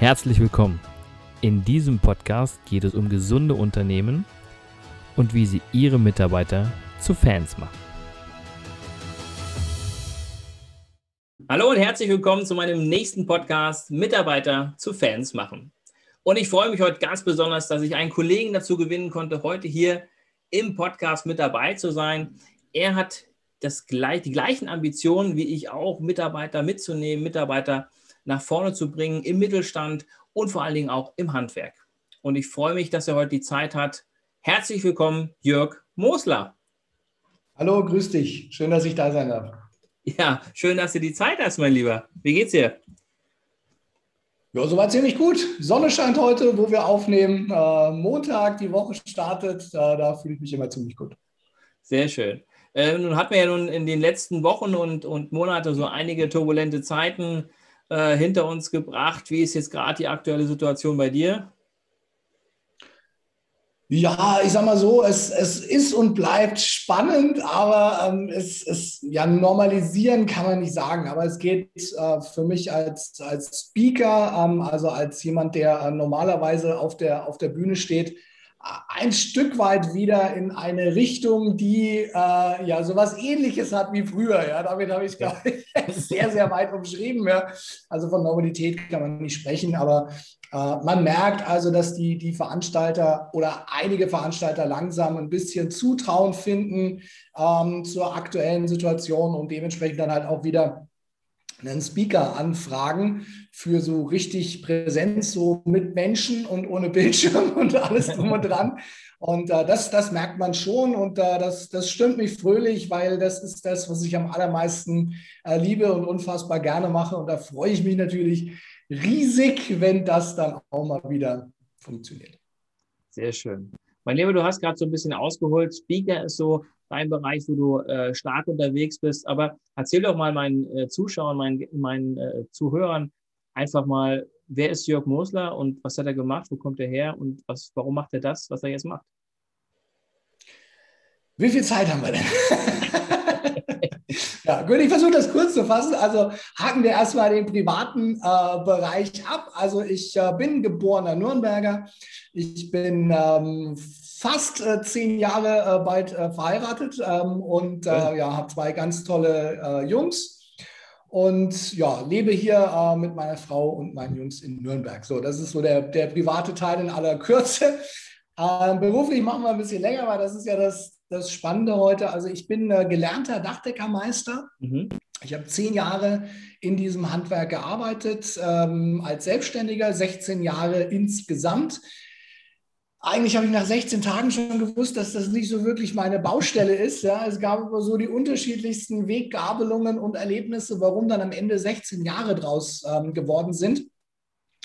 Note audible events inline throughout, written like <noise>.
Herzlich willkommen. In diesem Podcast geht es um gesunde Unternehmen und wie sie ihre Mitarbeiter zu Fans machen. Hallo und herzlich willkommen zu meinem nächsten Podcast Mitarbeiter zu Fans machen. Und ich freue mich heute ganz besonders, dass ich einen Kollegen dazu gewinnen konnte, heute hier im Podcast mit dabei zu sein. Er hat das, die gleichen Ambitionen wie ich auch, Mitarbeiter mitzunehmen, Mitarbeiter nach vorne zu bringen im Mittelstand und vor allen Dingen auch im Handwerk. Und ich freue mich, dass er heute die Zeit hat. Herzlich willkommen, Jörg Mosler. Hallo, grüß dich. Schön, dass ich da sein darf. Ja, schön, dass du die Zeit hast, mein Lieber. Wie geht's dir? Ja, soweit ziemlich gut. Sonne scheint heute, wo wir aufnehmen. Äh, Montag, die Woche startet. Äh, da fühle ich mich immer ziemlich gut. Sehr schön. Äh, nun hatten wir ja nun in den letzten Wochen und, und Monaten so einige turbulente Zeiten äh, hinter uns gebracht. Wie ist jetzt gerade die aktuelle Situation bei dir? Ja, ich sag mal so, es, es ist und bleibt spannend, aber ähm, es, es ja, normalisieren kann man nicht sagen. Aber es geht äh, für mich als, als Speaker, ähm, also als jemand, der äh, normalerweise auf der, auf der Bühne steht, ein Stück weit wieder in eine Richtung, die äh, ja sowas ähnliches hat wie früher. Ja, damit habe ich, glaube ich, <laughs> sehr, sehr weit umschrieben. Ja. Also von Normalität kann man nicht sprechen, aber äh, man merkt also, dass die, die Veranstalter oder einige Veranstalter langsam ein bisschen Zutrauen finden ähm, zur aktuellen Situation und dementsprechend dann halt auch wieder einen Speaker anfragen für so richtig Präsenz, so mit Menschen und ohne Bildschirm <laughs> und alles drum und dran. Und äh, das, das merkt man schon und äh, das, das stimmt mich fröhlich, weil das ist das, was ich am allermeisten äh, liebe und unfassbar gerne mache. Und da freue ich mich natürlich riesig, wenn das dann auch mal wieder funktioniert. Sehr schön. Mein Lieber, du hast gerade so ein bisschen ausgeholt. Speaker ist so dein Bereich, wo du äh, stark unterwegs bist. Aber erzähl doch mal meinen äh, Zuschauern, meinen, meinen äh, Zuhörern einfach mal, wer ist Jörg Mosler und was hat er gemacht, wo kommt er her und was, warum macht er das, was er jetzt macht? Wie viel Zeit haben wir denn? <laughs> ja, gut, ich versuche das kurz zu fassen. Also haken wir erstmal den privaten äh, Bereich ab. Also ich äh, bin geborener Nürnberger. Ich bin ähm, fast äh, zehn Jahre äh, bald äh, verheiratet ähm, und äh, ja, habe zwei ganz tolle Jungs. Und ja, lebe hier mit meiner Frau und meinen Jungs in Nürnberg. So, das ist so der, der private Teil in aller Kürze. <laughs> Ähm, beruflich machen wir ein bisschen länger, weil das ist ja das, das Spannende heute. Also ich bin äh, gelernter Dachdeckermeister. Mhm. Ich habe zehn Jahre in diesem Handwerk gearbeitet, ähm, als Selbstständiger, 16 Jahre insgesamt. Eigentlich habe ich nach 16 Tagen schon gewusst, dass das nicht so wirklich meine Baustelle ist. Ja. Es gab aber so die unterschiedlichsten Weggabelungen und Erlebnisse, warum dann am Ende 16 Jahre draus ähm, geworden sind.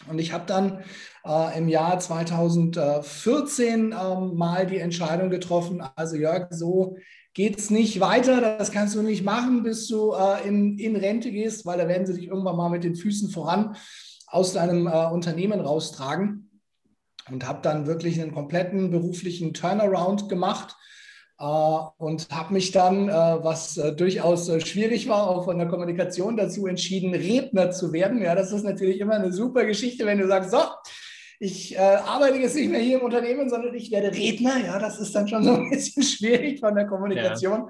Und ich habe dann äh, im Jahr 2014 ähm, mal die Entscheidung getroffen, also Jörg, so geht es nicht weiter, das kannst du nicht machen, bis du äh, in, in Rente gehst, weil da werden sie dich irgendwann mal mit den Füßen voran aus deinem äh, Unternehmen raustragen. Und habe dann wirklich einen kompletten beruflichen Turnaround gemacht Uh, und habe mich dann, uh, was uh, durchaus schwierig war, auch von der Kommunikation dazu entschieden, Redner zu werden. Ja, das ist natürlich immer eine super Geschichte, wenn du sagst, so, ich arbeite jetzt nicht mehr hier im Unternehmen, sondern ich werde Redner. Ja, das ist dann schon so ein bisschen <laughs> schwierig von der Kommunikation.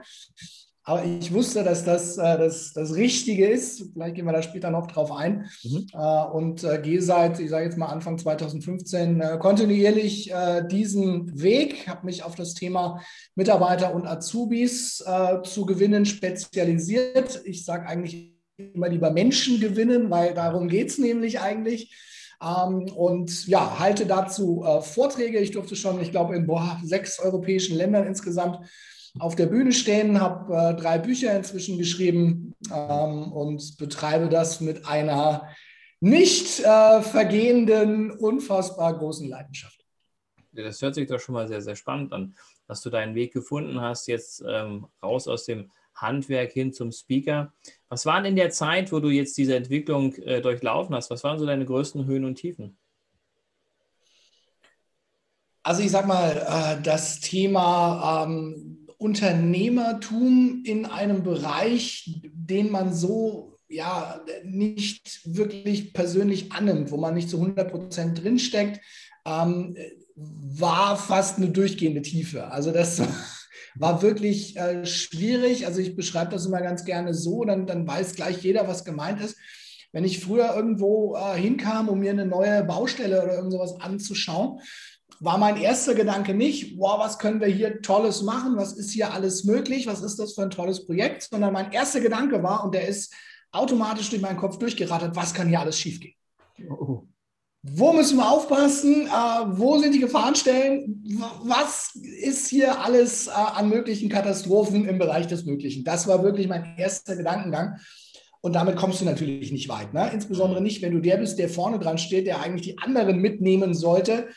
Aber ich wusste, dass das äh, das, das Richtige ist. Vielleicht gehen wir da später noch drauf ein. Mhm. Äh, und äh, gehe seit, ich sage jetzt mal Anfang 2015, äh, kontinuierlich äh, diesen Weg, habe mich auf das Thema Mitarbeiter und Azubis äh, zu gewinnen spezialisiert. Ich sage eigentlich immer lieber Menschen gewinnen, weil darum geht es nämlich eigentlich. Ähm, und ja, halte dazu Vorträge. Ich durfte schon, ich glaube, in boah, sechs europäischen Ländern insgesamt auf der Bühne stehen, habe äh, drei Bücher inzwischen geschrieben ähm, und betreibe das mit einer nicht äh, vergehenden, unfassbar großen Leidenschaft. Das hört sich doch schon mal sehr, sehr spannend an, dass du deinen Weg gefunden hast, jetzt ähm, raus aus dem Handwerk hin zum Speaker. Was waren in der Zeit, wo du jetzt diese Entwicklung äh, durchlaufen hast? Was waren so deine größten Höhen und Tiefen? Also ich sag mal, äh, das Thema ähm, Unternehmertum in einem Bereich, den man so ja nicht wirklich persönlich annimmt, wo man nicht zu 100 Prozent drinsteckt, ähm, war fast eine durchgehende Tiefe. Also das <laughs> war wirklich äh, schwierig. Also ich beschreibe das immer ganz gerne so, dann, dann weiß gleich jeder, was gemeint ist. Wenn ich früher irgendwo äh, hinkam, um mir eine neue Baustelle oder irgend sowas anzuschauen, war mein erster Gedanke nicht, wow, was können wir hier Tolles machen, was ist hier alles möglich, was ist das für ein tolles Projekt, sondern mein erster Gedanke war, und der ist automatisch durch meinen Kopf durchgerattert, was kann hier alles schiefgehen? Oh. Wo müssen wir aufpassen? Äh, wo sind die Gefahrenstellen? Was ist hier alles äh, an möglichen Katastrophen im Bereich des Möglichen? Das war wirklich mein erster Gedankengang. Und damit kommst du natürlich nicht weit. Ne? Insbesondere nicht, wenn du der bist, der vorne dran steht, der eigentlich die anderen mitnehmen sollte.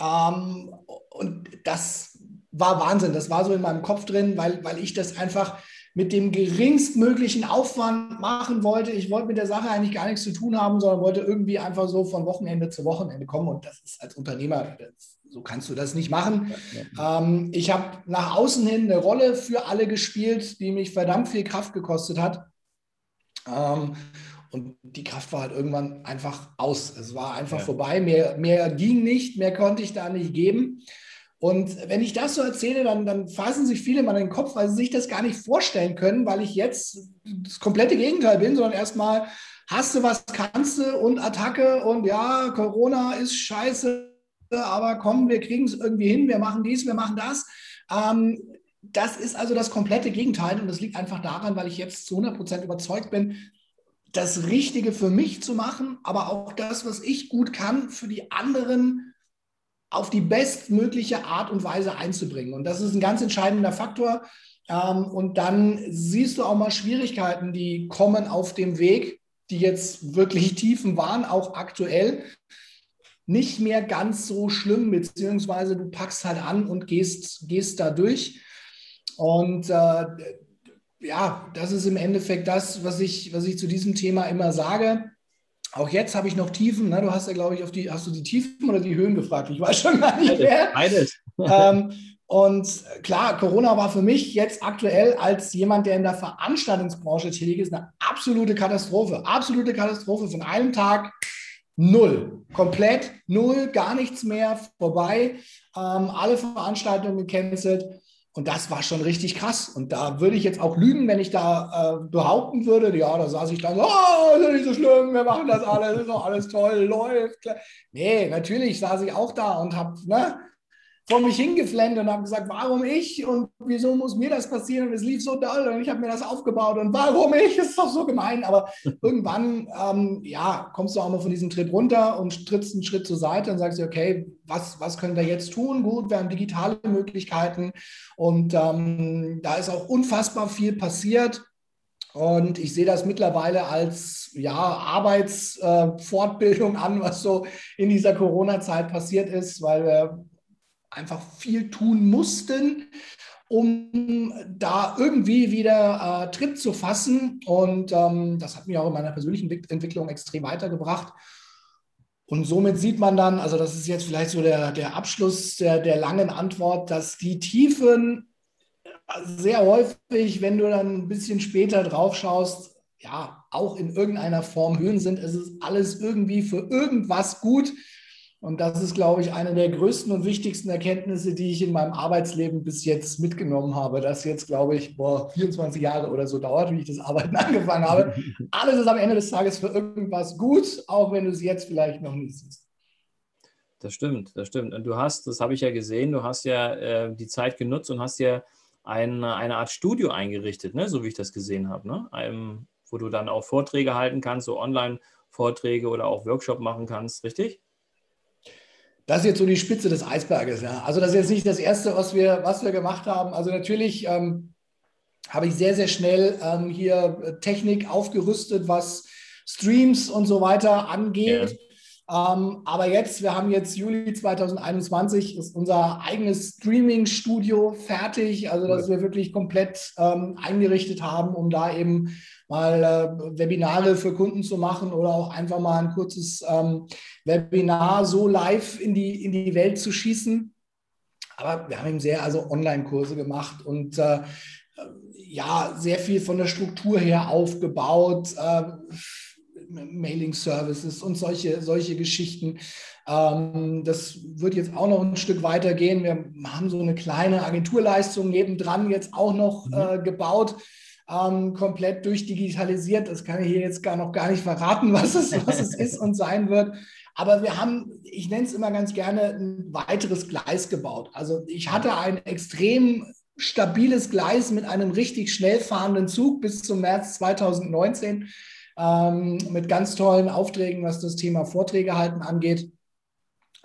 Ähm, und das war Wahnsinn. Das war so in meinem Kopf drin, weil, weil ich das einfach mit dem geringstmöglichen Aufwand machen wollte. Ich wollte mit der Sache eigentlich gar nichts zu tun haben, sondern wollte irgendwie einfach so von Wochenende zu Wochenende kommen. Und das ist als Unternehmer, das, so kannst du das nicht machen. Ähm, ich habe nach außen hin eine Rolle für alle gespielt, die mich verdammt viel Kraft gekostet hat. Ähm, und die Kraft war halt irgendwann einfach aus. Es war einfach ja. vorbei. Mehr, mehr ging nicht, mehr konnte ich da nicht geben. Und wenn ich das so erzähle, dann, dann fassen sich viele mal in den Kopf, weil sie sich das gar nicht vorstellen können, weil ich jetzt das komplette Gegenteil bin, sondern erstmal hast du was, kannst du und Attacke und ja, Corona ist scheiße, aber komm, wir kriegen es irgendwie hin, wir machen dies, wir machen das. Ähm, das ist also das komplette Gegenteil und das liegt einfach daran, weil ich jetzt zu 100 Prozent überzeugt bin, das Richtige für mich zu machen, aber auch das, was ich gut kann, für die anderen auf die bestmögliche Art und Weise einzubringen. Und das ist ein ganz entscheidender Faktor. Ähm, und dann siehst du auch mal Schwierigkeiten, die kommen auf dem Weg, die jetzt wirklich Tiefen waren, auch aktuell. Nicht mehr ganz so schlimm, beziehungsweise du packst halt an und gehst, gehst da durch. Und äh, ja, das ist im Endeffekt das, was ich, was ich zu diesem Thema immer sage. Auch jetzt habe ich noch Tiefen. Ne? Du hast ja, glaube ich, auf die, hast du die Tiefen oder die Höhen gefragt? Ich weiß schon gar nicht mehr. Beides. ähm, und klar, Corona war für mich jetzt aktuell als jemand, der in der Veranstaltungsbranche tätig ist, eine absolute Katastrophe. Absolute Katastrophe. Von einem Tag null. Komplett null, gar nichts mehr, vorbei. Ähm, alle Veranstaltungen gecancelt. Und das war schon richtig krass. Und da würde ich jetzt auch lügen, wenn ich da äh, behaupten würde, ja, da saß ich dann, oh, ist ja nicht so schlimm, wir machen das alles, ist doch alles toll, läuft. Klar. Nee, natürlich saß ich auch da und habe, ne, vor mich hingeflennt und habe gesagt, warum ich und wieso muss mir das passieren und es lief so doll und ich habe mir das aufgebaut und warum ich, das <laughs> ist doch so gemein. Aber <laughs> irgendwann, ähm, ja, kommst du auch mal von diesem Trip runter und trittst einen Schritt zur Seite und sagst dir, okay, was, was können wir jetzt tun? Gut, wir haben digitale Möglichkeiten und ähm, da ist auch unfassbar viel passiert. Und ich sehe das mittlerweile als ja, Arbeitsfortbildung äh, an, was so in dieser Corona-Zeit passiert ist, weil wir einfach viel tun mussten, um da irgendwie wieder äh, Tritt zu fassen. Und ähm, das hat mich auch in meiner persönlichen Entwicklung extrem weitergebracht. Und somit sieht man dann, also das ist jetzt vielleicht so der, der Abschluss der, der langen Antwort, dass die Tiefen sehr häufig, wenn du dann ein bisschen später drauf schaust, ja, auch in irgendeiner Form Höhen sind. Es ist alles irgendwie für irgendwas gut. Und das ist, glaube ich, eine der größten und wichtigsten Erkenntnisse, die ich in meinem Arbeitsleben bis jetzt mitgenommen habe. Das jetzt, glaube ich, boah, 24 Jahre oder so dauert, wie ich das Arbeiten <laughs> angefangen habe. <laughs> Alles ist am Ende des Tages für irgendwas gut, auch wenn du es jetzt vielleicht noch nicht siehst. Das stimmt, das stimmt. Und du hast, das habe ich ja gesehen, du hast ja äh, die Zeit genutzt und hast ja ein, eine Art Studio eingerichtet, ne? so wie ich das gesehen habe, ne? Einem, wo du dann auch Vorträge halten kannst, so Online-Vorträge oder auch Workshop machen kannst, richtig? Das ist jetzt so die Spitze des Eisberges. Ja. Also das ist jetzt nicht das Erste, was wir, was wir gemacht haben. Also natürlich ähm, habe ich sehr, sehr schnell ähm, hier Technik aufgerüstet, was Streams und so weiter angeht. Ja. Ähm, aber jetzt, wir haben jetzt Juli 2021, ist unser eigenes Streaming-Studio fertig. Also, dass wir wirklich komplett ähm, eingerichtet haben, um da eben mal äh, Webinare für Kunden zu machen oder auch einfach mal ein kurzes ähm, Webinar so live in die, in die Welt zu schießen. Aber wir haben eben sehr also Online-Kurse gemacht und äh, ja sehr viel von der Struktur her aufgebaut. Äh, Mailing Services und solche, solche Geschichten. Ähm, das wird jetzt auch noch ein Stück weiter gehen. Wir haben so eine kleine Agenturleistung nebendran jetzt auch noch mhm. äh, gebaut. Ähm, komplett durchdigitalisiert. Das kann ich hier jetzt gar noch gar nicht verraten, <laughs> was es, was es ist und sein wird. Aber wir haben, ich nenne es immer ganz gerne, ein weiteres Gleis gebaut. Also ich hatte ein extrem stabiles Gleis mit einem richtig schnell fahrenden Zug bis zum März 2019 ähm, mit ganz tollen Aufträgen, was das Thema Vorträge halten angeht.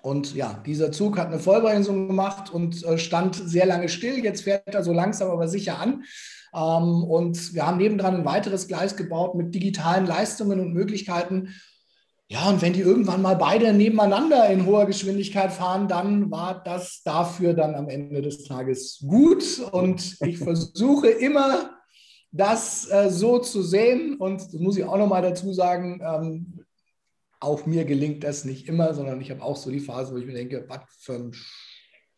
Und ja, dieser Zug hat eine Vollbremsung gemacht und äh, stand sehr lange still. Jetzt fährt er so langsam aber sicher an. Ähm, und wir haben nebendran ein weiteres Gleis gebaut mit digitalen Leistungen und Möglichkeiten. Ja, und wenn die irgendwann mal beide nebeneinander in hoher Geschwindigkeit fahren, dann war das dafür dann am Ende des Tages gut. Und ich <laughs> versuche immer das äh, so zu sehen. Und das muss ich auch nochmal dazu sagen, ähm, auch mir gelingt das nicht immer, sondern ich habe auch so die Phase, wo ich mir denke, was für ein,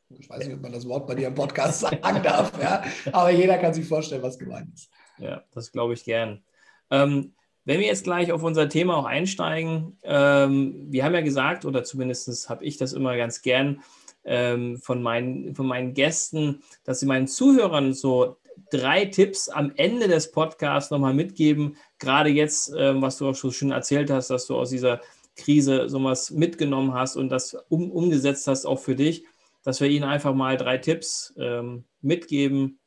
ich weiß nicht, ob man das Wort bei dir im Podcast <laughs> sagen darf, ja? aber jeder kann sich vorstellen, was gemeint ist. Ja, das glaube ich gern. Ähm, wenn wir jetzt gleich auf unser Thema auch einsteigen, ähm, wir haben ja gesagt, oder zumindest habe ich das immer ganz gern ähm, von, meinen, von meinen Gästen, dass sie meinen Zuhörern so drei Tipps am Ende des Podcasts nochmal mitgeben. Gerade jetzt, ähm, was du auch schon schön erzählt hast, dass du aus dieser Krise sowas mitgenommen hast und das um, umgesetzt hast, auch für dich, dass wir ihnen einfach mal drei Tipps ähm, mitgeben,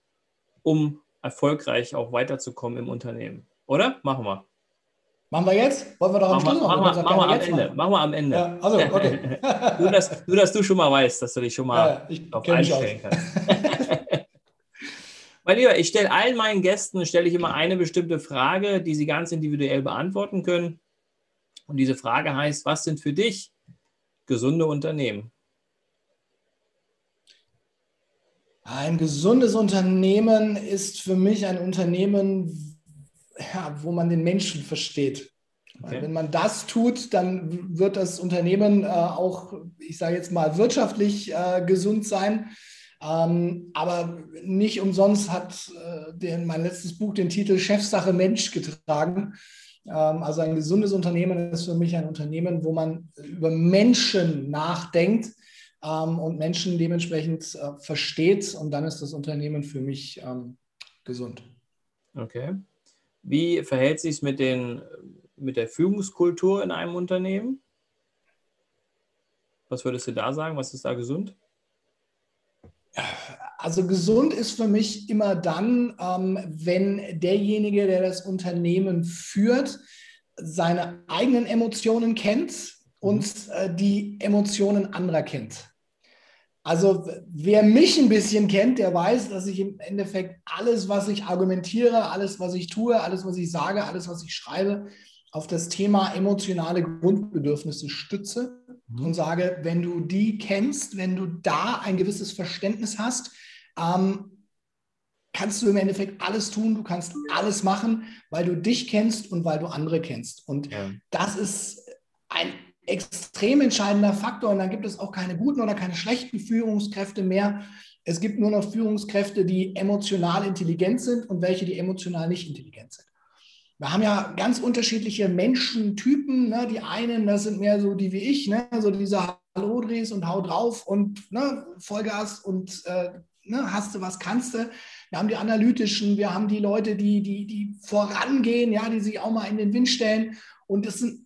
um erfolgreich auch weiterzukommen im Unternehmen. Oder? Machen wir. Machen wir jetzt? Wollen wir doch am Schluss machen? Machen wir, machen wir am Ende. Machen. machen wir am Ende. Ja, also, okay. <laughs> nur, dass, nur, dass du schon mal weißt, dass du dich schon mal ja, auf einstellen kannst. <laughs> Mein Lieber, ich stelle allen meinen Gästen stelle ich immer eine bestimmte Frage, die sie ganz individuell beantworten können. Und diese Frage heißt: Was sind für dich gesunde Unternehmen? Ein gesundes Unternehmen ist für mich ein Unternehmen, ja, wo man den Menschen versteht. Okay. Wenn man das tut, dann wird das Unternehmen äh, auch, ich sage jetzt mal, wirtschaftlich äh, gesund sein. Ähm, aber nicht umsonst hat äh, den, mein letztes Buch den Titel Chefsache Mensch getragen. Ähm, also ein gesundes Unternehmen ist für mich ein Unternehmen, wo man über Menschen nachdenkt ähm, und Menschen dementsprechend äh, versteht. Und dann ist das Unternehmen für mich ähm, gesund. Okay. Wie verhält sich es mit, mit der Führungskultur in einem Unternehmen? Was würdest du da sagen? Was ist da gesund? Also gesund ist für mich immer dann, ähm, wenn derjenige, der das Unternehmen führt, seine eigenen Emotionen kennt und mhm. äh, die Emotionen anderer kennt. Also wer mich ein bisschen kennt, der weiß, dass ich im Endeffekt alles, was ich argumentiere, alles, was ich tue, alles, was ich sage, alles, was ich schreibe, auf das Thema emotionale Grundbedürfnisse stütze mhm. und sage, wenn du die kennst, wenn du da ein gewisses Verständnis hast, ähm, kannst du im Endeffekt alles tun, du kannst alles machen, weil du dich kennst und weil du andere kennst. Und ja. das ist ein extrem entscheidender Faktor. Und dann gibt es auch keine guten oder keine schlechten Führungskräfte mehr. Es gibt nur noch Führungskräfte, die emotional intelligent sind und welche, die emotional nicht intelligent sind. Wir haben ja ganz unterschiedliche Menschentypen. Ne? Die einen, das sind mehr so die wie ich, ne? so diese Hallo und hau drauf und ne? Vollgas und äh, ne? hast du was, kannst du. Wir haben die analytischen, wir haben die Leute, die, die, die vorangehen, ja, die sich auch mal in den Wind stellen. Und es sind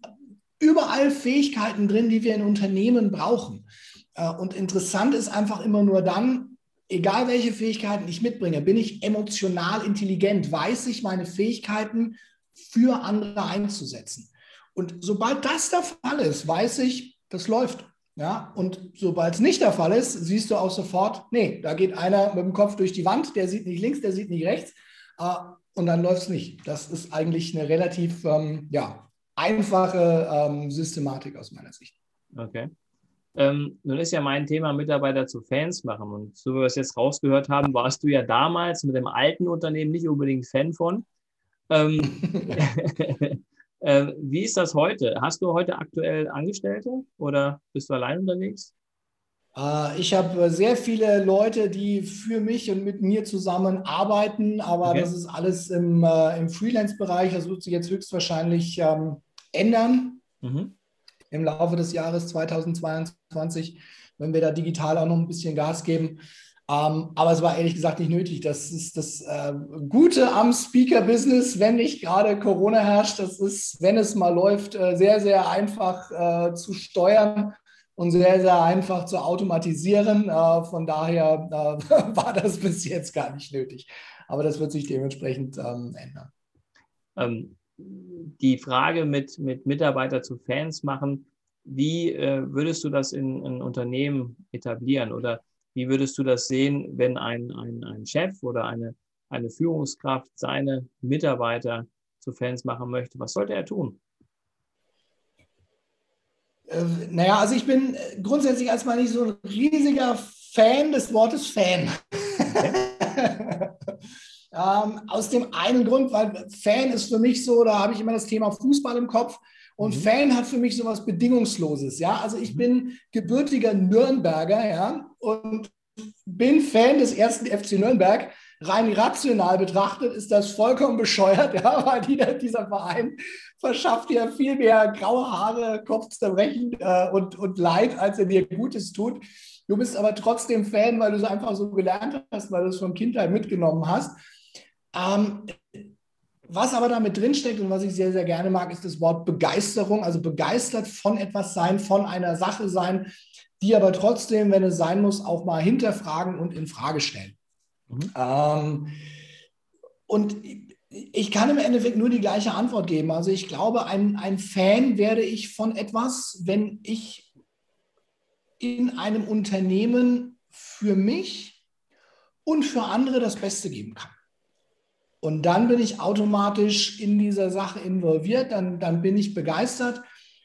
überall Fähigkeiten drin, die wir in Unternehmen brauchen. Äh, und interessant ist einfach immer nur dann, egal welche Fähigkeiten ich mitbringe, bin ich emotional intelligent, weiß ich meine Fähigkeiten für andere einzusetzen. Und sobald das der Fall ist, weiß ich, das läuft. Ja, und sobald es nicht der Fall ist, siehst du auch sofort, nee, da geht einer mit dem Kopf durch die Wand, der sieht nicht links, der sieht nicht rechts äh, und dann läuft es nicht. Das ist eigentlich eine relativ ähm, ja, einfache ähm, Systematik aus meiner Sicht. Okay. Ähm, nun ist ja mein Thema Mitarbeiter zu Fans machen. Und so wie wir es jetzt rausgehört haben, warst du ja damals mit dem alten Unternehmen nicht unbedingt Fan von. Ähm, <laughs> <laughs> äh, wie ist das heute? Hast du heute aktuell Angestellte oder bist du allein unterwegs? Äh, ich habe sehr viele Leute, die für mich und mit mir zusammen arbeiten, aber okay. das ist alles im, äh, im Freelance-Bereich. Das wird sich jetzt höchstwahrscheinlich ähm, ändern mhm. im Laufe des Jahres 2022, wenn wir da digital auch noch ein bisschen Gas geben. Ähm, aber es war ehrlich gesagt nicht nötig. Das ist das äh, Gute am Speaker-Business, wenn nicht gerade Corona herrscht. Das ist, wenn es mal läuft, äh, sehr, sehr einfach äh, zu steuern und sehr, sehr einfach zu automatisieren. Äh, von daher äh, <laughs> war das bis jetzt gar nicht nötig. Aber das wird sich dementsprechend ähm, ändern. Ähm, die Frage mit, mit Mitarbeiter zu Fans machen, wie äh, würdest du das in ein Unternehmen etablieren? Oder wie würdest du das sehen, wenn ein, ein, ein Chef oder eine, eine Führungskraft seine Mitarbeiter zu Fans machen möchte? Was sollte er tun? Äh, naja, also ich bin grundsätzlich erstmal nicht so ein riesiger Fan des Wortes Fan. <laughs> ähm, aus dem einen Grund, weil Fan ist für mich so, da habe ich immer das Thema Fußball im Kopf. Und mhm. Fan hat für mich so was Bedingungsloses, ja. Also ich mhm. bin gebürtiger Nürnberger, ja, und bin Fan des ersten FC Nürnberg. Rein rational betrachtet ist das vollkommen bescheuert, ja, <laughs> weil dieser, dieser Verein verschafft dir viel mehr graue Haare, Kopfzerbrechen äh, und, und Leid, als er dir Gutes tut. Du bist aber trotzdem Fan, weil du es einfach so gelernt hast, weil du es von Kindheit mitgenommen hast. Ähm, was aber damit drinsteckt und was ich sehr, sehr gerne mag, ist das Wort Begeisterung, also begeistert von etwas sein, von einer Sache sein, die aber trotzdem, wenn es sein muss, auch mal hinterfragen und in Frage stellen. Mhm. Ähm, und ich kann im Endeffekt nur die gleiche Antwort geben. Also ich glaube, ein, ein Fan werde ich von etwas, wenn ich in einem Unternehmen für mich und für andere das Beste geben kann. Und dann bin ich automatisch in dieser Sache involviert, dann, dann bin ich begeistert.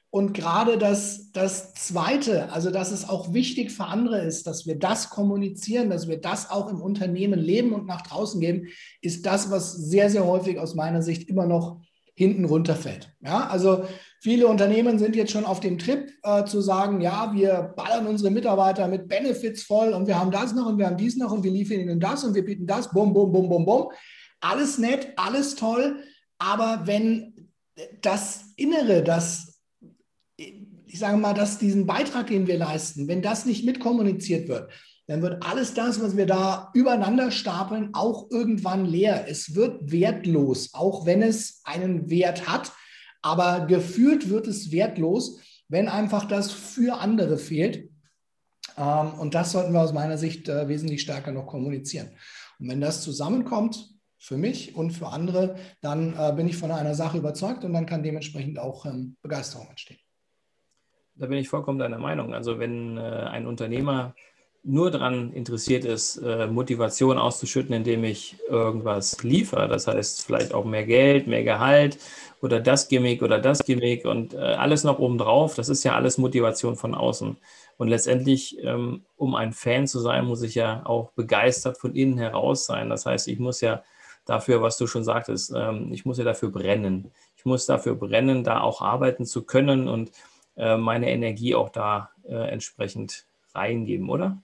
Und gerade das, das Zweite, also dass es auch wichtig für andere ist, dass wir das kommunizieren, dass wir das auch im Unternehmen leben und nach draußen geben, ist das, was sehr, sehr häufig aus meiner Sicht immer noch hinten runterfällt. Ja, also viele Unternehmen sind jetzt schon auf dem Trip äh, zu sagen, ja, wir ballern unsere Mitarbeiter mit Benefits voll und wir haben das noch und wir haben dies noch und wir liefern ihnen das und wir bieten das, bum, bum, bum, bum, bum. Alles nett, alles toll, aber wenn das Innere, das, ich sage mal, dass diesen Beitrag, den wir leisten, wenn das nicht mitkommuniziert wird, dann wird alles das, was wir da übereinander stapeln, auch irgendwann leer. Es wird wertlos, auch wenn es einen Wert hat, aber gefühlt wird es wertlos, wenn einfach das für andere fehlt. Ähm, und das sollten wir aus meiner Sicht äh, wesentlich stärker noch kommunizieren. Und wenn das zusammenkommt, für mich und für andere, dann äh, bin ich von einer Sache überzeugt und dann kann dementsprechend auch ähm, Begeisterung entstehen. Da bin ich vollkommen deiner Meinung. Also wenn äh, ein Unternehmer nur daran interessiert ist, äh, Motivation auszuschütten, indem ich irgendwas liefere, das heißt vielleicht auch mehr Geld, mehr Gehalt oder das Gimmick oder das Gimmick und äh, alles noch obendrauf, das ist ja alles Motivation von außen. Und letztendlich, ähm, um ein Fan zu sein, muss ich ja auch begeistert von innen heraus sein. Das heißt, ich muss ja dafür, was du schon sagtest. Ähm, ich muss ja dafür brennen. Ich muss dafür brennen, da auch arbeiten zu können und äh, meine Energie auch da äh, entsprechend reingeben, oder?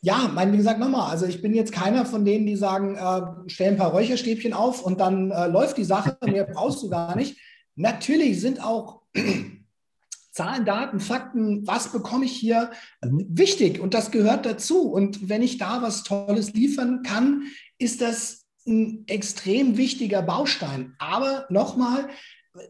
Ja, mein, wie gesagt, nochmal, also ich bin jetzt keiner von denen, die sagen, äh, stell ein paar Räucherstäbchen auf und dann äh, läuft die Sache, mehr brauchst du gar nicht. Natürlich sind auch Zahlen, Daten, Fakten, was bekomme ich hier mhm. wichtig und das gehört dazu. Und wenn ich da was Tolles liefern kann, ist das ein extrem wichtiger Baustein. Aber nochmal,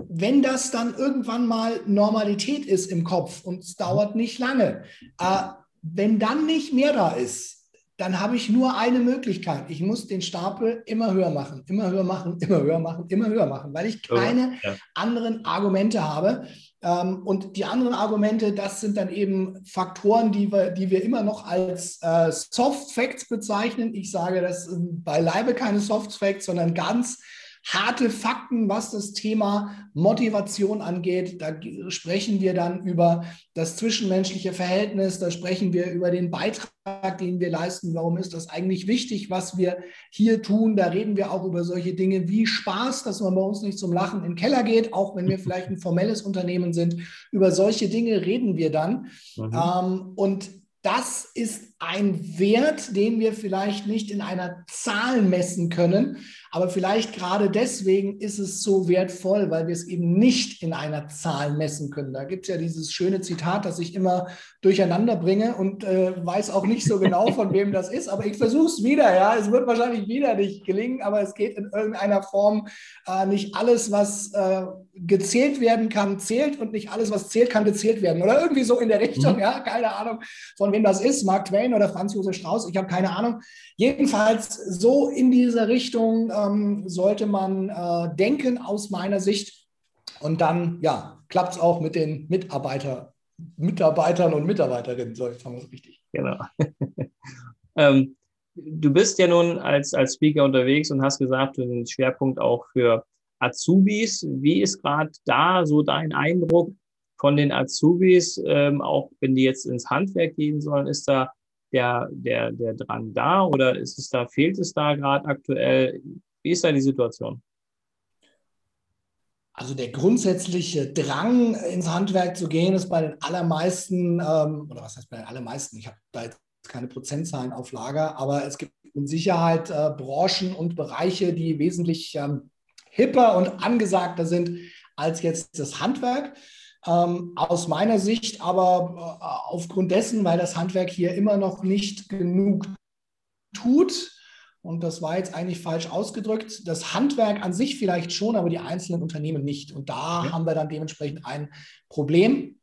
wenn das dann irgendwann mal Normalität ist im Kopf und es dauert nicht lange, äh, wenn dann nicht mehr da ist, dann habe ich nur eine Möglichkeit. Ich muss den Stapel immer höher machen, immer höher machen, immer höher machen, immer höher machen, weil ich keine ja. anderen Argumente habe. Ähm, und die anderen Argumente, das sind dann eben Faktoren, die wir, die wir immer noch als äh, Soft Facts bezeichnen. Ich sage, das sind beileibe keine Soft Facts, sondern ganz harte Fakten, was das Thema Motivation angeht. Da sprechen wir dann über das zwischenmenschliche Verhältnis, da sprechen wir über den Beitrag, den wir leisten. Warum ist das eigentlich wichtig, was wir hier tun? Da reden wir auch über solche Dinge wie Spaß, dass man bei uns nicht zum Lachen in den Keller geht, auch wenn wir <laughs> vielleicht ein formelles Unternehmen sind. Über solche Dinge reden wir dann. Mhm. Ähm, und das ist ein Wert, den wir vielleicht nicht in einer Zahl messen können, aber vielleicht gerade deswegen ist es so wertvoll, weil wir es eben nicht in einer Zahl messen können. Da gibt es ja dieses schöne Zitat, das ich immer durcheinander bringe und äh, weiß auch nicht so genau, von wem das ist, aber ich versuche es wieder. Ja, es wird wahrscheinlich wieder nicht gelingen, aber es geht in irgendeiner Form äh, nicht alles, was äh, gezählt werden kann, zählt und nicht alles, was zählt, kann gezählt werden. Oder irgendwie so in der Richtung, mhm. ja, keine Ahnung, von wem das ist, Mark Twain oder Franz Josef Strauß, ich habe keine Ahnung. Jedenfalls so in diese Richtung ähm, sollte man äh, denken aus meiner Sicht. Und dann, ja, klappt es auch mit den Mitarbeiter, Mitarbeitern und Mitarbeiterinnen. So, jetzt haben wir es richtig. Genau. <laughs> ähm, du bist ja nun als, als Speaker unterwegs und hast gesagt, du hast einen Schwerpunkt auch für Azubis. Wie ist gerade da so dein Eindruck von den Azubis, ähm, auch wenn die jetzt ins Handwerk gehen sollen? Ist da der, der, der Drang da oder ist es da, fehlt es da gerade aktuell? Wie ist da die Situation? Also der grundsätzliche Drang, ins Handwerk zu gehen, ist bei den allermeisten, ähm, oder was heißt bei den allermeisten, ich habe da jetzt keine Prozentzahlen auf Lager, aber es gibt mit Sicherheit äh, Branchen und Bereiche, die wesentlich ähm, hipper und angesagter sind als jetzt das Handwerk. Ähm, aus meiner Sicht aber äh, aufgrund dessen, weil das Handwerk hier immer noch nicht genug tut, und das war jetzt eigentlich falsch ausgedrückt, das Handwerk an sich vielleicht schon, aber die einzelnen Unternehmen nicht. Und da ja. haben wir dann dementsprechend ein Problem,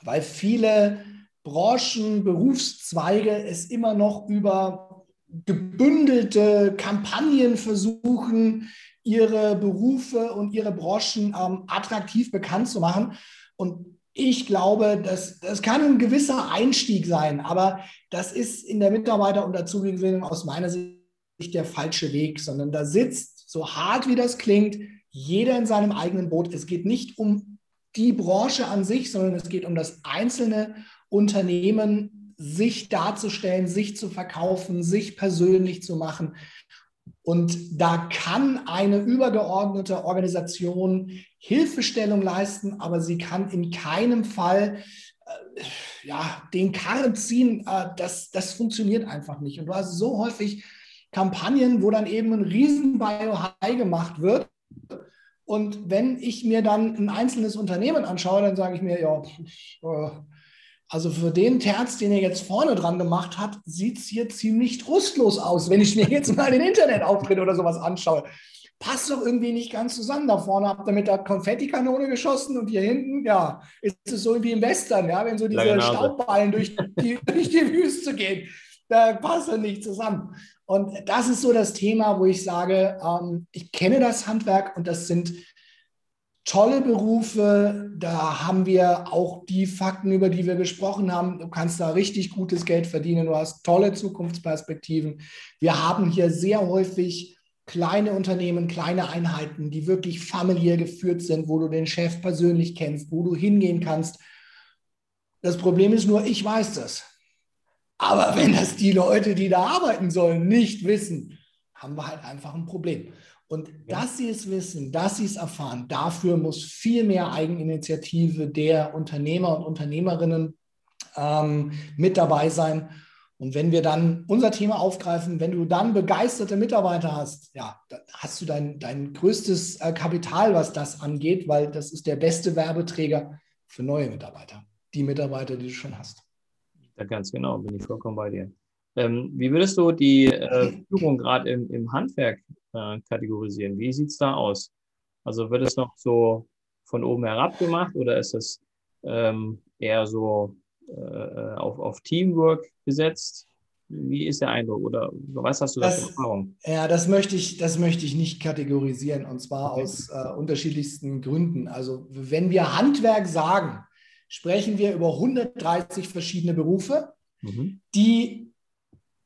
weil viele Branchen, Berufszweige es immer noch über gebündelte Kampagnen versuchen, ihre Berufe und ihre Branchen ähm, attraktiv bekannt zu machen. Und ich glaube, das, das kann ein gewisser Einstieg sein, aber das ist in der Mitarbeiter- und Azubi-Gewinnung aus meiner Sicht der falsche Weg, sondern da sitzt, so hart wie das klingt, jeder in seinem eigenen Boot. Es geht nicht um die Branche an sich, sondern es geht um das einzelne Unternehmen, sich darzustellen, sich zu verkaufen, sich persönlich zu machen. Und da kann eine übergeordnete Organisation Hilfestellung leisten, aber sie kann in keinem Fall äh, ja, den Karren ziehen. Äh, das, das funktioniert einfach nicht. Und du hast so häufig Kampagnen, wo dann eben ein riesen Bio-High gemacht wird. Und wenn ich mir dann ein einzelnes Unternehmen anschaue, dann sage ich mir, ja, äh, also für den Terz, den er jetzt vorne dran gemacht hat, sieht es hier ziemlich trostlos aus, wenn ich mir jetzt mal den Internetauftritt oder sowas anschaue. Passt doch irgendwie nicht ganz zusammen. Da vorne habt ihr mit der Konfettikanone geschossen und hier hinten, ja, ist es so wie im Western, ja, wenn so diese. Staubballen durch die, <laughs> durch die Wüste gehen. Da passt er nicht zusammen. Und das ist so das Thema, wo ich sage, ähm, ich kenne das Handwerk und das sind tolle Berufe. Da haben wir auch die Fakten, über die wir gesprochen haben. Du kannst da richtig gutes Geld verdienen. Du hast tolle Zukunftsperspektiven. Wir haben hier sehr häufig kleine Unternehmen, kleine Einheiten, die wirklich familiär geführt sind, wo du den Chef persönlich kennst, wo du hingehen kannst. Das Problem ist nur, ich weiß das. Aber wenn das die Leute, die da arbeiten sollen, nicht wissen, haben wir halt einfach ein Problem. Und ja. dass sie es wissen, dass sie es erfahren, dafür muss viel mehr Eigeninitiative der Unternehmer und Unternehmerinnen ähm, mit dabei sein. Und wenn wir dann unser Thema aufgreifen, wenn du dann begeisterte Mitarbeiter hast, ja, dann hast du dein, dein größtes äh, Kapital, was das angeht, weil das ist der beste Werbeträger für neue Mitarbeiter, die Mitarbeiter, die du schon hast. Ja, ganz genau, bin ich vollkommen bei dir. Ähm, wie würdest du die äh, Führung gerade im, im Handwerk äh, kategorisieren? Wie sieht es da aus? Also wird es noch so von oben herab gemacht oder ist es ähm, eher so äh, auf, auf Teamwork gesetzt? Wie ist der Eindruck oder was hast du da für Erfahrung? Ja, das möchte ich, das möchte ich nicht kategorisieren und zwar okay. aus äh, unterschiedlichsten Gründen. Also wenn wir Handwerk sagen, sprechen wir über 130 verschiedene Berufe, mhm. die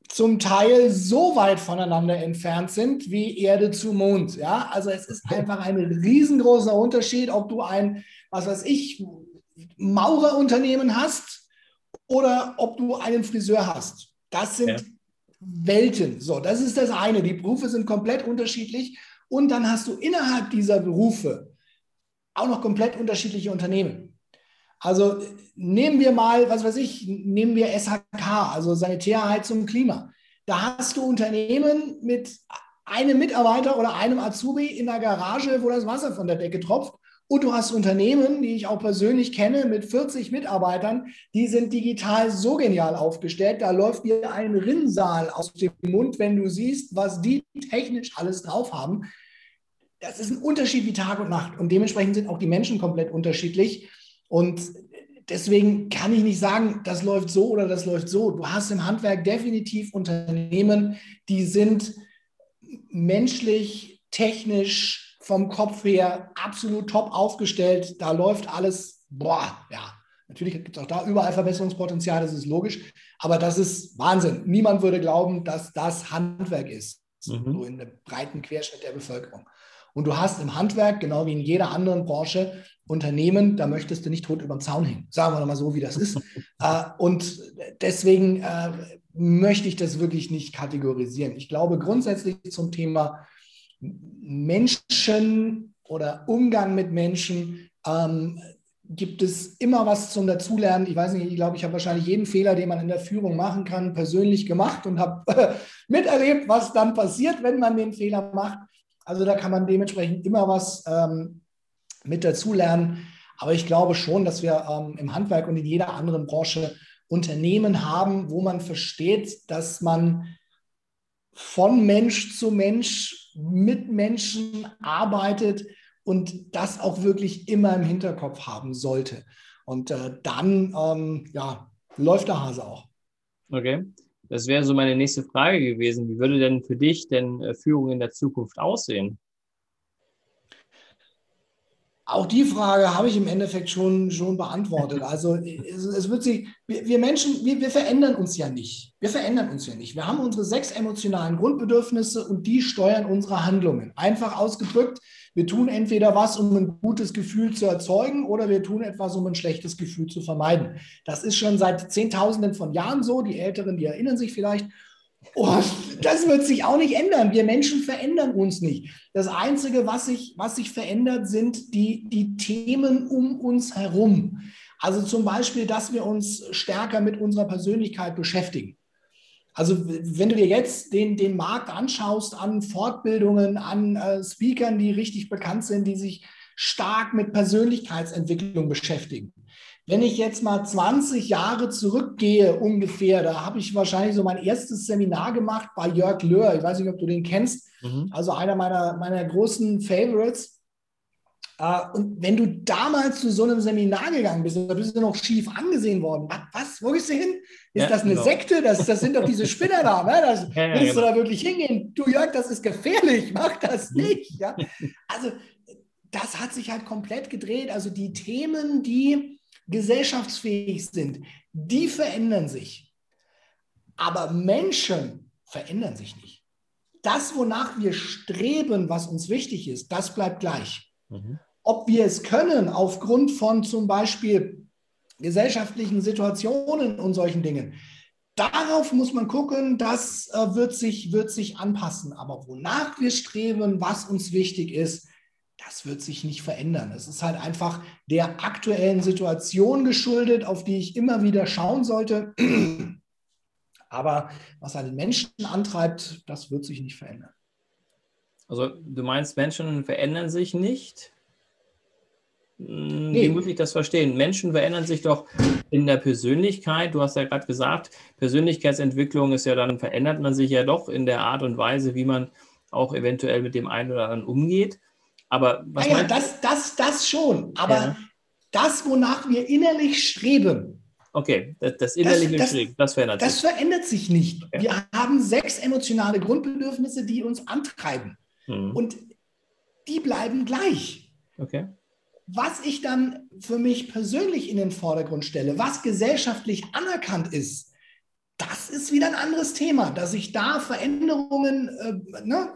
zum Teil so weit voneinander entfernt sind wie Erde zu Mond. Ja, also es ist einfach ein riesengroßer Unterschied, ob du ein, was weiß ich, Maurerunternehmen hast oder ob du einen Friseur hast. Das sind ja. Welten. So, das ist das eine. Die Berufe sind komplett unterschiedlich und dann hast du innerhalb dieser Berufe auch noch komplett unterschiedliche Unternehmen. Also nehmen wir mal, was weiß ich, nehmen wir SHK, also Sanitärheizung Klima. Da hast du Unternehmen mit einem Mitarbeiter oder einem Azubi in der Garage, wo das Wasser von der Decke tropft. Und du hast Unternehmen, die ich auch persönlich kenne, mit 40 Mitarbeitern, die sind digital so genial aufgestellt, da läuft dir ein Rinnsal aus dem Mund, wenn du siehst, was die technisch alles drauf haben. Das ist ein Unterschied wie Tag und Nacht. Und dementsprechend sind auch die Menschen komplett unterschiedlich. Und deswegen kann ich nicht sagen, das läuft so oder das läuft so. Du hast im Handwerk definitiv Unternehmen, die sind menschlich, technisch, vom Kopf her absolut top aufgestellt. Da läuft alles, boah, ja. Natürlich gibt es auch da überall Verbesserungspotenzial, das ist logisch. Aber das ist Wahnsinn. Niemand würde glauben, dass das Handwerk ist, mhm. so in einem breiten Querschnitt der Bevölkerung. Und du hast im Handwerk, genau wie in jeder anderen Branche, Unternehmen, da möchtest du nicht tot über den Zaun hängen. Sagen wir mal so, wie das ist. <laughs> äh, und deswegen äh, möchte ich das wirklich nicht kategorisieren. Ich glaube grundsätzlich zum Thema Menschen oder Umgang mit Menschen ähm, gibt es immer was zum Dazulernen. Ich weiß nicht, ich glaube, ich habe wahrscheinlich jeden Fehler, den man in der Führung machen kann, persönlich gemacht und habe äh, <laughs> miterlebt, was dann passiert, wenn man den Fehler macht. Also da kann man dementsprechend immer was ähm, mit dazulernen. Aber ich glaube schon, dass wir ähm, im Handwerk und in jeder anderen Branche Unternehmen haben, wo man versteht, dass man von Mensch zu Mensch mit Menschen arbeitet und das auch wirklich immer im Hinterkopf haben sollte. Und äh, dann ähm, ja, läuft der Hase auch. Okay. Das wäre so meine nächste Frage gewesen. Wie würde denn für dich denn äh, Führung in der Zukunft aussehen? Auch die Frage habe ich im Endeffekt schon, schon beantwortet. Also es, es wird sich, wir, wir Menschen, wir, wir verändern uns ja nicht. Wir verändern uns ja nicht. Wir haben unsere sechs emotionalen Grundbedürfnisse und die steuern unsere Handlungen. Einfach ausgedrückt, wir tun entweder was, um ein gutes Gefühl zu erzeugen oder wir tun etwas, um ein schlechtes Gefühl zu vermeiden. Das ist schon seit Zehntausenden von Jahren so. Die Älteren, die erinnern sich vielleicht. Oh, das wird sich auch nicht ändern. Wir Menschen verändern uns nicht. Das Einzige, was sich, was sich verändert, sind die, die Themen um uns herum. Also zum Beispiel, dass wir uns stärker mit unserer Persönlichkeit beschäftigen. Also wenn du dir jetzt den, den Markt anschaust an Fortbildungen, an äh, Speakern, die richtig bekannt sind, die sich stark mit Persönlichkeitsentwicklung beschäftigen, wenn ich jetzt mal 20 Jahre zurückgehe ungefähr, da habe ich wahrscheinlich so mein erstes Seminar gemacht bei Jörg Löhr. Ich weiß nicht, ob du den kennst. Mhm. Also einer meiner, meiner großen Favorites. Äh, und wenn du damals zu so einem Seminar gegangen bist, da bist du noch schief angesehen worden. Was? wo gehst du hin? Ist ja, das eine genau. Sekte? Das, das sind doch diese Spinner da. Ne? Das, <laughs> ja, ja, willst genau. du da wirklich hingehen? Du Jörg, das ist gefährlich. Mach das mhm. nicht. Ja? Also das hat sich halt komplett gedreht. Also die Themen, die gesellschaftsfähig sind, die verändern sich. Aber Menschen verändern sich nicht. Das, wonach wir streben, was uns wichtig ist, das bleibt gleich. Mhm. Ob wir es können, aufgrund von zum Beispiel gesellschaftlichen Situationen und solchen Dingen, darauf muss man gucken, das äh, wird, sich, wird sich anpassen. Aber wonach wir streben, was uns wichtig ist, das wird sich nicht verändern. Es ist halt einfach der aktuellen Situation geschuldet, auf die ich immer wieder schauen sollte. <clears throat> Aber was einen Menschen antreibt, das wird sich nicht verändern. Also du meinst, Menschen verändern sich nicht? Hm, wie nee. muss ich das verstehen? Menschen verändern sich doch in der Persönlichkeit. Du hast ja gerade gesagt, Persönlichkeitsentwicklung ist ja dann, verändert man sich ja doch in der Art und Weise, wie man auch eventuell mit dem einen oder anderen umgeht. Aber was naja, das, das, das schon. Aber ja. das, wonach wir innerlich streben. Okay, das, das innerliche das, Streben, das verändert sich. Das verändert sich nicht. Okay. Wir haben sechs emotionale Grundbedürfnisse, die uns antreiben. Mhm. Und die bleiben gleich. Okay. Was ich dann für mich persönlich in den Vordergrund stelle, was gesellschaftlich anerkannt ist, das ist wieder ein anderes Thema, dass ich da Veränderungen äh, ne,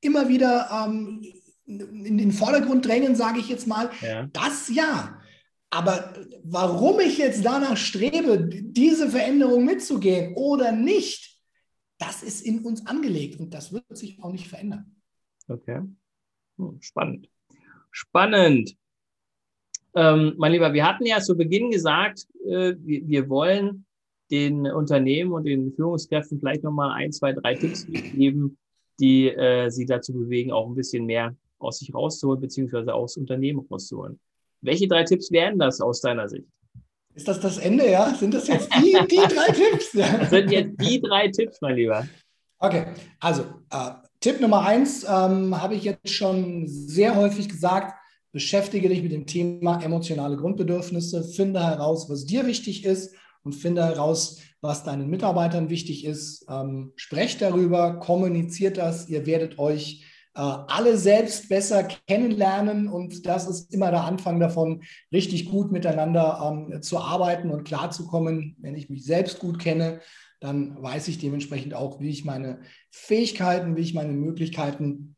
immer wieder ähm, in den Vordergrund drängen, sage ich jetzt mal. Ja. Das ja. Aber warum ich jetzt danach strebe, diese Veränderung mitzugehen oder nicht, das ist in uns angelegt und das wird sich auch nicht verändern. Okay. Hm, spannend. Spannend. Ähm, mein Lieber, wir hatten ja zu Beginn gesagt, äh, wir, wir, wollen den Unternehmen und den Führungskräften vielleicht nochmal ein, zwei, drei Tipps geben, die äh, sie dazu bewegen, auch ein bisschen mehr aus sich rauszuholen, beziehungsweise aus Unternehmen rauszuholen. Welche drei Tipps wären das aus deiner Sicht? Ist das das Ende, ja? Sind das jetzt die, die drei <laughs> Tipps? Das sind jetzt die drei Tipps, mein Lieber. Okay, also äh, Tipp Nummer eins ähm, habe ich jetzt schon sehr häufig gesagt. Beschäftige dich mit dem Thema emotionale Grundbedürfnisse. Finde heraus, was dir wichtig ist und finde heraus, was deinen Mitarbeitern wichtig ist. Ähm, sprecht darüber, kommuniziert das. Ihr werdet euch alle selbst besser kennenlernen und das ist immer der Anfang davon, richtig gut miteinander ähm, zu arbeiten und klarzukommen. Wenn ich mich selbst gut kenne, dann weiß ich dementsprechend auch, wie ich meine Fähigkeiten, wie ich meine Möglichkeiten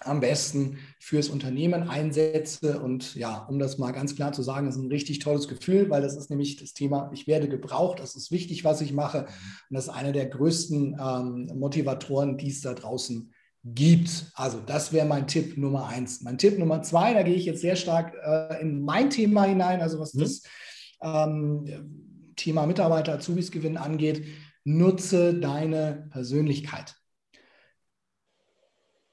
am besten fürs Unternehmen einsetze. Und ja, um das mal ganz klar zu sagen, ist ein richtig tolles Gefühl, weil das ist nämlich das Thema, ich werde gebraucht, das ist wichtig, was ich mache. Und das ist einer der größten ähm, Motivatoren, die es da draußen gibt. Also das wäre mein Tipp Nummer eins. Mein Tipp Nummer zwei, da gehe ich jetzt sehr stark äh, in mein Thema hinein, also was mhm. das ähm, Thema Mitarbeiter, Azubis gewinnen angeht. Nutze deine Persönlichkeit.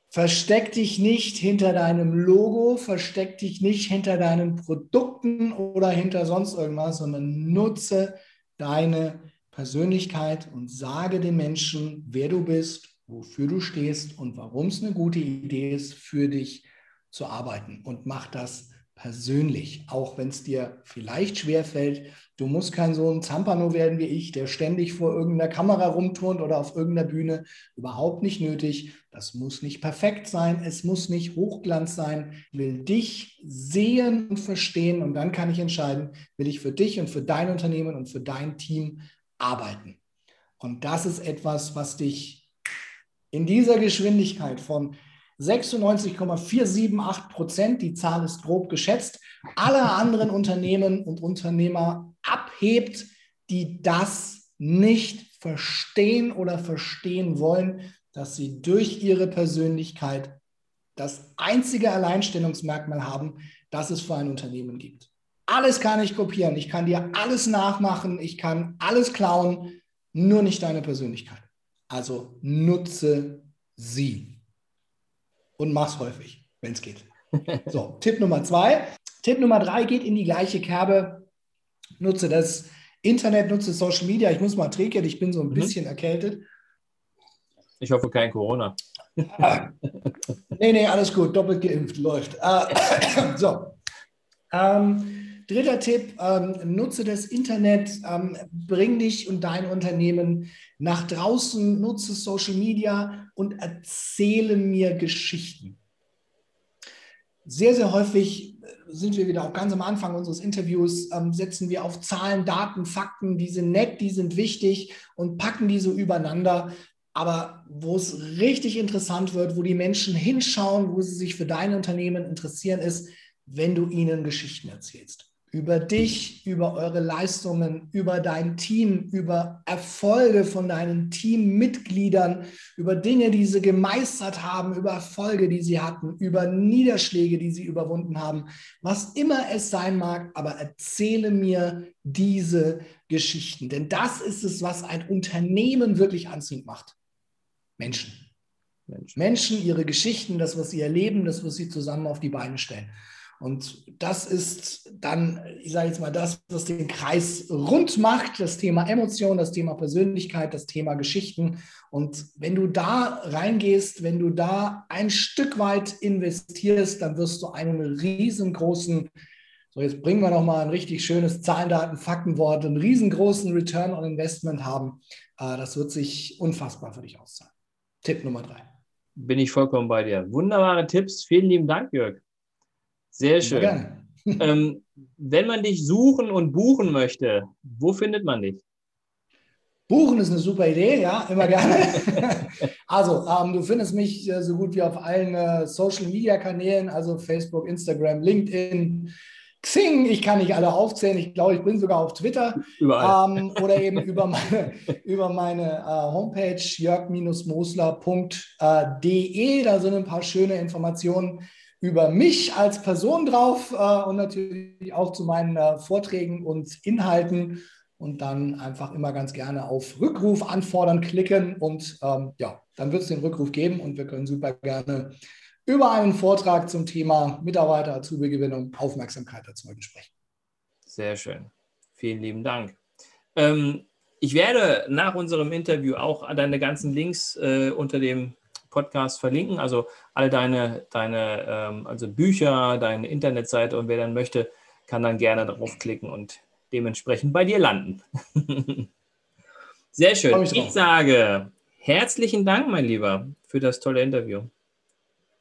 Versteck dich nicht hinter deinem Logo, versteck dich nicht hinter deinen Produkten oder hinter sonst irgendwas, sondern nutze deine Persönlichkeit und sage den Menschen, wer du bist, wofür du stehst und warum es eine gute Idee ist, für dich zu arbeiten. Und mach das persönlich, auch wenn es dir vielleicht schwerfällt. Du musst kein so ein Zampano werden wie ich, der ständig vor irgendeiner Kamera rumturnt oder auf irgendeiner Bühne. Überhaupt nicht nötig. Das muss nicht perfekt sein. Es muss nicht Hochglanz sein. Ich will dich sehen und verstehen und dann kann ich entscheiden, will ich für dich und für dein Unternehmen und für dein Team arbeiten. Und das ist etwas, was dich in dieser Geschwindigkeit von 96,478 Prozent, die Zahl ist grob geschätzt, aller anderen Unternehmen und Unternehmer abhebt, die das nicht verstehen oder verstehen wollen, dass sie durch ihre Persönlichkeit das einzige Alleinstellungsmerkmal haben, das es für ein Unternehmen gibt. Alles kann ich kopieren, ich kann dir alles nachmachen, ich kann alles klauen, nur nicht deine Persönlichkeit. Also nutze sie und mach's häufig, wenn es geht. So, <laughs> Tipp Nummer zwei. Tipp Nummer drei geht in die gleiche Kerbe. Nutze das Internet, nutze Social Media. Ich muss mal trinken, ich bin so ein mhm. bisschen erkältet. Ich hoffe kein Corona. Ah. <laughs> Nee, nee, alles gut, doppelt geimpft, läuft. Äh, <coughs> so. Ähm, dritter Tipp, ähm, nutze das Internet, ähm, bring dich und dein Unternehmen nach draußen, nutze Social Media und erzähle mir Geschichten. Sehr, sehr häufig sind wir wieder auch ganz am Anfang unseres Interviews, ähm, setzen wir auf Zahlen, Daten, Fakten, die sind nett, die sind wichtig und packen die so übereinander. Aber wo es richtig interessant wird, wo die Menschen hinschauen, wo sie sich für dein Unternehmen interessieren, ist, wenn du ihnen Geschichten erzählst über dich, über eure Leistungen, über dein Team, über Erfolge von deinen Teammitgliedern, über Dinge, die sie gemeistert haben, über Erfolge, die sie hatten, über Niederschläge, die sie überwunden haben, was immer es sein mag, aber erzähle mir diese Geschichten, denn das ist es, was ein Unternehmen wirklich anziehend macht. Menschen. Menschen, Menschen ihre Geschichten, das, was sie erleben, das, was sie zusammen auf die Beine stellen. Und das ist dann, ich sage jetzt mal, das, was den Kreis rund macht, das Thema Emotion, das Thema Persönlichkeit, das Thema Geschichten. Und wenn du da reingehst, wenn du da ein Stück weit investierst, dann wirst du einen riesengroßen, so jetzt bringen wir nochmal ein richtig schönes Zahlen, Daten, Faktenwort, einen riesengroßen Return on Investment haben. Äh, das wird sich unfassbar für dich auszahlen. Tipp Nummer drei. Bin ich vollkommen bei dir. Wunderbare Tipps. Vielen lieben Dank, Jörg. Sehr schön. <laughs> ähm, wenn man dich suchen und buchen möchte, wo findet man dich? Buchen ist eine super Idee, ja, immer gerne. <laughs> <laughs> also, ähm, du findest mich äh, so gut wie auf allen äh, Social Media Kanälen, also Facebook, Instagram, LinkedIn, Xing. Ich kann nicht alle aufzählen. Ich glaube, ich bin sogar auf Twitter. Überall. Ähm, oder eben über meine, über meine äh, Homepage jörg-mosler.de. Da sind ein paar schöne Informationen über mich als Person drauf äh, und natürlich auch zu meinen äh, Vorträgen und Inhalten und dann einfach immer ganz gerne auf Rückruf anfordern klicken und ähm, ja, dann wird es den Rückruf geben und wir können super gerne über einen Vortrag zum Thema Mitarbeiter, Azubi-Gewinnung, Aufmerksamkeit erzeugen sprechen. Sehr schön. Vielen lieben Dank. Ähm, ich werde nach unserem Interview auch deine ganzen Links äh, unter dem Podcast verlinken, also all deine, deine ähm, also Bücher, deine Internetseite und wer dann möchte, kann dann gerne draufklicken und dementsprechend bei dir landen. <laughs> Sehr schön. Ich, ich sage herzlichen Dank, mein Lieber, für das tolle Interview.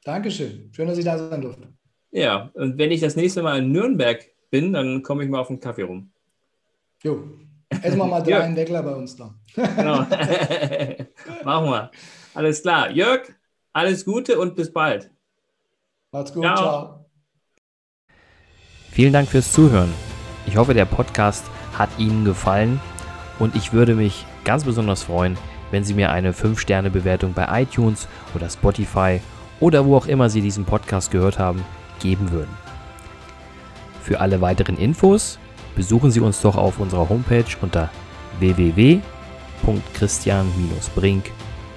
Dankeschön. Schön, dass ich da sein durfte. Ja, und wenn ich das nächste Mal in Nürnberg bin, dann komme ich mal auf den Kaffee rum. Jo, wir mal drei Deckler bei uns da. genau. <laughs> <laughs> Machen wir. Alles klar. Jörg, alles Gute und bis bald. Macht's gut. Ciao. Ciao. Vielen Dank fürs Zuhören. Ich hoffe, der Podcast hat Ihnen gefallen und ich würde mich ganz besonders freuen, wenn Sie mir eine 5-Sterne-Bewertung bei iTunes oder Spotify oder wo auch immer Sie diesen Podcast gehört haben, geben würden. Für alle weiteren Infos besuchen Sie uns doch auf unserer Homepage unter